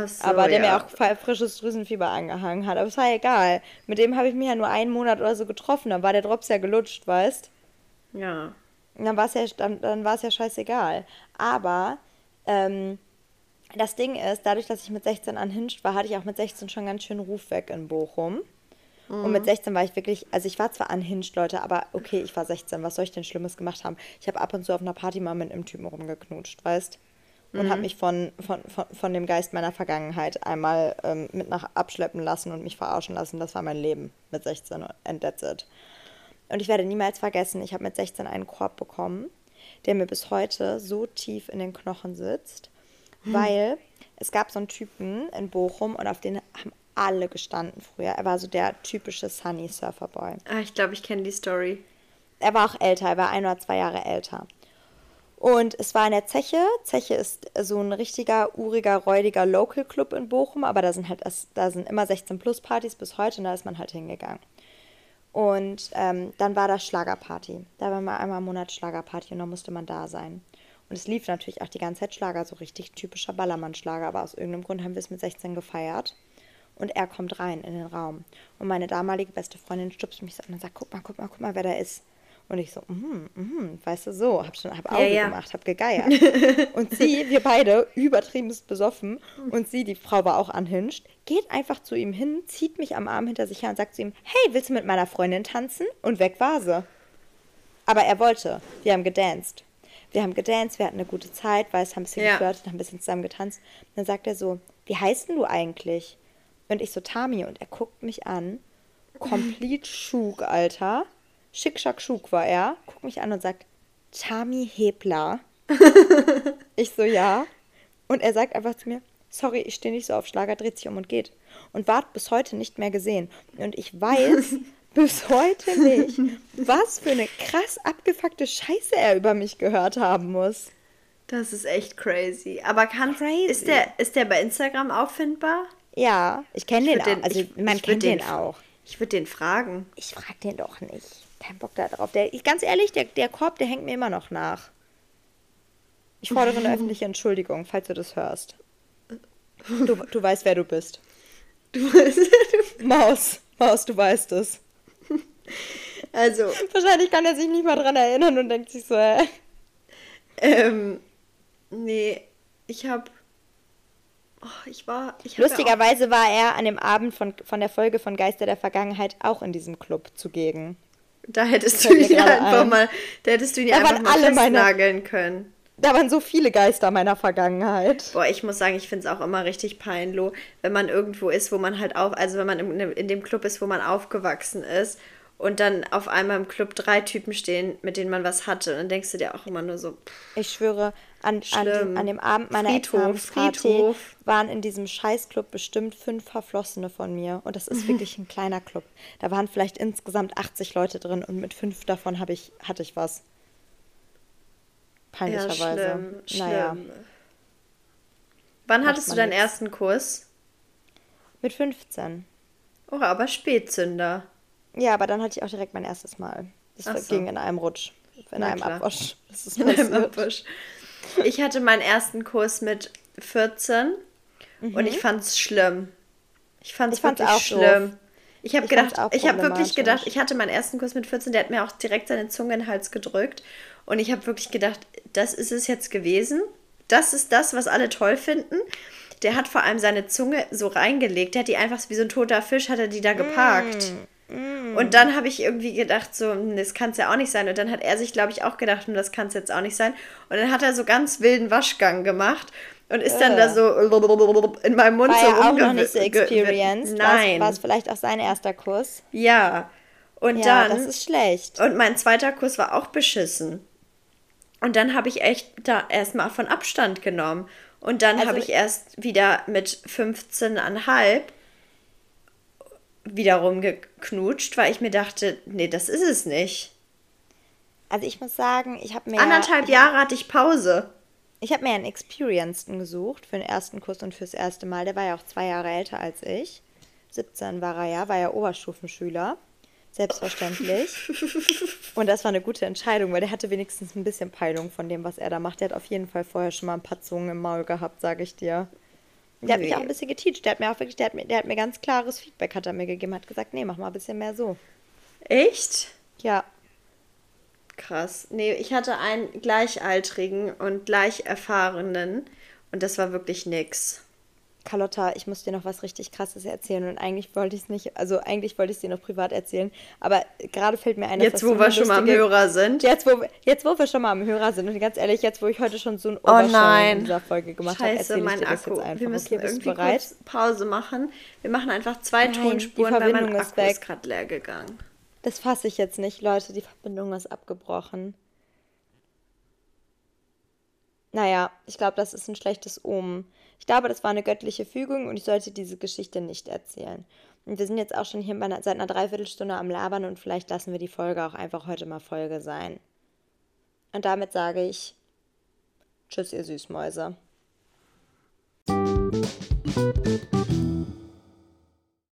So, aber der ja. mir auch frisches Drüsenfieber angehangen hat. Aber es war egal. Mit dem habe ich mich ja nur einen Monat oder so getroffen. Dann war der Drops ja gelutscht, weißt Ja. Und dann war es ja, dann, dann war es ja scheißegal. Aber ähm, das Ding ist, dadurch, dass ich mit 16 anhinscht war, hatte ich auch mit 16 schon ganz schön Ruf weg in Bochum. Und mit 16 war ich wirklich, also ich war zwar anhinscht, Leute, aber okay, ich war 16, was soll ich denn Schlimmes gemacht haben? Ich habe ab und zu auf einer Party mal mit einem Typen rumgeknutscht, weißt? Und habe mich von, von, von, von dem Geist meiner Vergangenheit einmal ähm, mit nach abschleppen lassen und mich verarschen lassen. Das war mein Leben mit 16 and that's it. Und ich werde niemals vergessen, ich habe mit 16 einen Korb bekommen, der mir bis heute so tief in den Knochen sitzt, weil es gab so einen Typen in Bochum und auf den haben alle gestanden früher. Er war so der typische Sunny Surfer Boy. Ah, ich glaube, ich kenne die Story. Er war auch älter, er war ein oder zwei Jahre älter. Und es war in der Zeche. Zeche ist so ein richtiger, uriger, räudiger Local Club in Bochum, aber da sind halt da sind immer 16 Plus Partys bis heute und da ist man halt hingegangen. Und ähm, dann war das Schlagerparty. Da war mal einmal im Monat Schlagerparty und dann musste man da sein. Und es lief natürlich auch die ganze Zeit Schlager, so richtig typischer Ballermann-Schlager, aber aus irgendeinem Grund haben wir es mit 16 gefeiert. Und er kommt rein in den Raum. Und meine damalige beste Freundin stupst mich so an und sagt, guck mal, guck mal, guck mal, wer da ist. Und ich so, mhm, mhm, weißt du, so, hab schon, hab Auge ja, ja. gemacht, hab gegeiert. und sie, wir beide, übertriebenst besoffen, und sie, die Frau war auch anhinscht, geht einfach zu ihm hin, zieht mich am Arm hinter sich her und sagt zu ihm, hey, willst du mit meiner Freundin tanzen? Und weg war sie. Aber er wollte. Wir haben gedanced. Wir haben gedanced, wir hatten eine gute Zeit, weil es haben ein bisschen ja. geflirtet, haben ein bisschen zusammen getanzt. Und dann sagt er so, wie heißt denn du eigentlich? Und ich so, Tami, und er guckt mich an, komplett schug, Alter Schick, schack, schuk war er, guckt mich an und sagt, Tami Hebler. ich so, ja. Und er sagt einfach zu mir, sorry, ich stehe nicht so auf Schlager, dreht sich um und geht. Und ward bis heute nicht mehr gesehen. Und ich weiß bis heute nicht, was für eine krass abgefuckte Scheiße er über mich gehört haben muss. Das ist echt crazy. Aber kann, crazy. Ist, der, ist der bei Instagram auffindbar? Ja, ich kenne den, den, auch. Also ich, man kennt den, den auch. Ich würde den fragen. Ich frage den doch nicht keinen Bock da drauf. Der, ganz ehrlich, der, der Korb, der hängt mir immer noch nach. Ich fordere eine öffentliche Entschuldigung, falls du das hörst. Du, du weißt, wer du bist. Du weißt, du. Maus, Maus, du weißt es. Also. Wahrscheinlich kann er sich nicht mal dran erinnern und denkt sich so, äh. Ähm, nee, ich hab. Oh, ich war. Ich Lustigerweise ja war er an dem Abend von, von der Folge von Geister der Vergangenheit auch in diesem Club zugegen. Da hättest du ihn einfach ein. mal, da hättest du ihn da einfach mal festnageln meine, können. Da waren so viele Geister meiner Vergangenheit. Boah, ich muss sagen, ich finde es auch immer richtig peinlich, wenn man irgendwo ist, wo man halt auf, also wenn man in, in dem Club ist, wo man aufgewachsen ist und dann auf einmal im Club drei Typen stehen, mit denen man was hatte. Und dann denkst du dir auch immer nur so. Pff, ich schwöre, an, an, dem, an dem Abend meiner Friedhof, Friedhof. waren in diesem Scheißclub bestimmt fünf Verflossene von mir. Und das ist wirklich ein kleiner Club. Da waren vielleicht insgesamt 80 Leute drin und mit fünf davon ich, hatte ich was. Peinlicherweise. Ja, schlimm, naja. Schlimm. Wann hattest du deinen jetzt. ersten Kurs? Mit 15. Oh, aber Spätzünder. Ja, aber dann hatte ich auch direkt mein erstes Mal. Das so. ging in einem Rutsch. In Na einem klar. Abwasch. In einem Abwasch. Ich hatte meinen ersten Kurs mit 14 mhm. und ich fand es schlimm. Ich fand es wirklich auch schlimm. Doof. Ich habe gedacht, ich habe wirklich gedacht, ich hatte meinen ersten Kurs mit 14, der hat mir auch direkt seine Zunge in den Hals gedrückt und ich habe wirklich gedacht, das ist es jetzt gewesen. Das ist das, was alle toll finden. Der hat vor allem seine Zunge so reingelegt, der hat die einfach wie so ein toter Fisch hat er die da geparkt. Mm. Mm. Und dann habe ich irgendwie gedacht, so, hm, das kann es ja auch nicht sein. Und dann hat er sich, glaube ich, auch gedacht, hm, das kann es jetzt auch nicht sein. Und dann hat er so ganz wilden Waschgang gemacht und ist dann da so in meinem Mund war so ja auch noch nicht so experienced. Nein. War es vielleicht auch sein erster Kurs? Ja. Und ja, dann. Das ist schlecht. Und mein zweiter Kurs war auch beschissen. Und dann habe ich echt da erstmal von Abstand genommen. Und dann also, habe ich erst wieder mit 15,5 wiederum geknutscht, weil ich mir dachte, nee, das ist es nicht. Also ich muss sagen, ich habe mir... Anderthalb Jahre hatte ich Pause. Ich habe mir einen Experienced gesucht für den ersten Kurs und fürs erste Mal. Der war ja auch zwei Jahre älter als ich. 17 war er ja, war ja Oberstufenschüler. Selbstverständlich. und das war eine gute Entscheidung, weil der hatte wenigstens ein bisschen Peilung von dem, was er da macht. Der hat auf jeden Fall vorher schon mal ein paar Zungen im Maul gehabt, sage ich dir. Der hat mich auch ein bisschen geteacht. Der hat mir auch wirklich, der hat mir, der hat mir ganz klares Feedback hat er mir gegeben, hat gesagt, nee, mach mal ein bisschen mehr so. Echt? Ja. Krass. Nee, ich hatte einen gleichaltrigen und gleich erfahrenen und das war wirklich nix. Carlotta, ich muss dir noch was richtig krasses erzählen und eigentlich wollte ich es nicht, also eigentlich wollte ich es dir noch privat erzählen, aber gerade fällt mir ein, dass Jetzt, wo wir schon mal am Hörer sind. Jetzt wo, jetzt, wo wir schon mal am Hörer sind und ganz ehrlich, jetzt, wo ich heute schon so ein oh nein. in dieser Folge gemacht habe, erzähle ich dir das Akku. jetzt einfach. Wir müssen okay, irgendwie bereit? kurz Pause machen. Wir machen einfach zwei nein, Tonspuren, weil mein Akku ist, ist gerade leer gegangen. Das fasse ich jetzt nicht, Leute, die Verbindung ist abgebrochen. Naja, ich glaube, das ist ein schlechtes Omen. Ich glaube, das war eine göttliche Fügung und ich sollte diese Geschichte nicht erzählen. Und wir sind jetzt auch schon hier einer, seit einer Dreiviertelstunde am Labern und vielleicht lassen wir die Folge auch einfach heute mal Folge sein. Und damit sage ich Tschüss, ihr Süßmäuse.